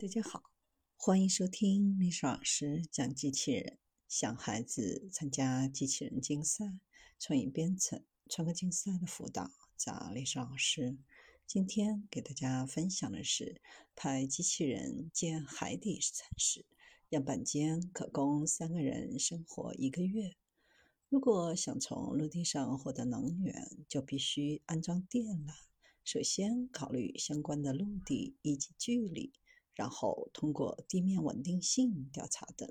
大家好，欢迎收听历史老师讲机器人。想孩子参加机器人竞赛、创意编程、创客竞赛的辅导，找历史老师。今天给大家分享的是派机器人建海底城市，样板间可供三个人生活一个月。如果想从陆地上获得能源，就必须安装电缆。首先考虑相关的陆地以及距离。然后通过地面稳定性调查等，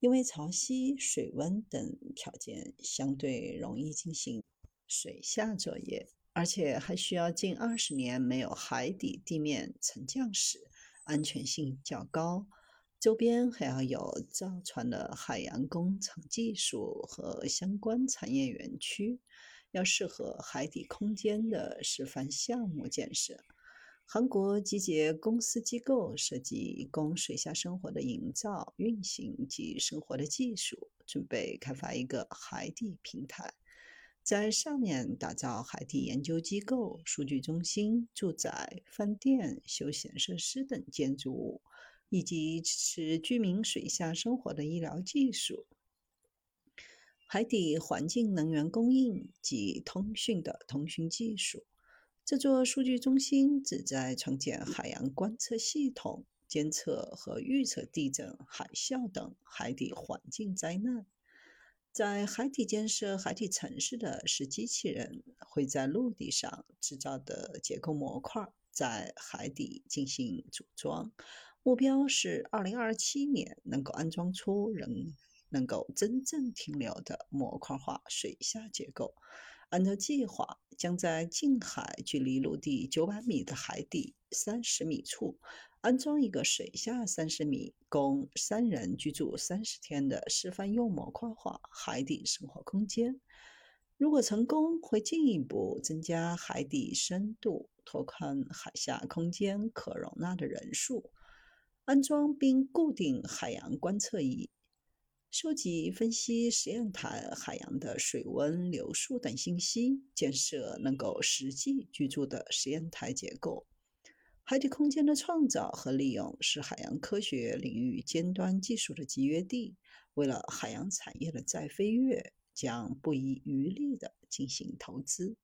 因为潮汐、水温等条件相对容易进行水下作业，而且还需要近二十年没有海底地面沉降时，安全性较高。周边还要有造船的海洋工程技术和相关产业园区，要适合海底空间的示范项目建设。韩国集结公司机构，设计供水下生活的营造、运行及生活的技术，准备开发一个海底平台，在上面打造海底研究机构、数据中心、住宅、饭店、休闲设施等建筑物，以及支持居民水下生活的医疗技术、海底环境能源供应及通讯的通讯技术。这座数据中心旨在创建海洋观测系统，监测和预测地震、海啸等海底环境灾难。在海底建设海底城市的是机器人，会在陆地上制造的结构模块，在海底进行组装。目标是二零二七年能够安装出人能够真正停留的模块化水下结构。按照计划，将在近海距离陆地九百米的海底三十米处安装一个水下三十米、供三人居住三十天的示范用模块化海底生活空间。如果成功，会进一步增加海底深度，拓宽海下空间可容纳的人数，安装并固定海洋观测仪。收集、分析实验台海洋的水温、流速等信息，建设能够实际居住的实验台结构。海底空间的创造和利用是海洋科学领域尖端技术的集约地。为了海洋产业的再飞跃，将不遗余力地进行投资。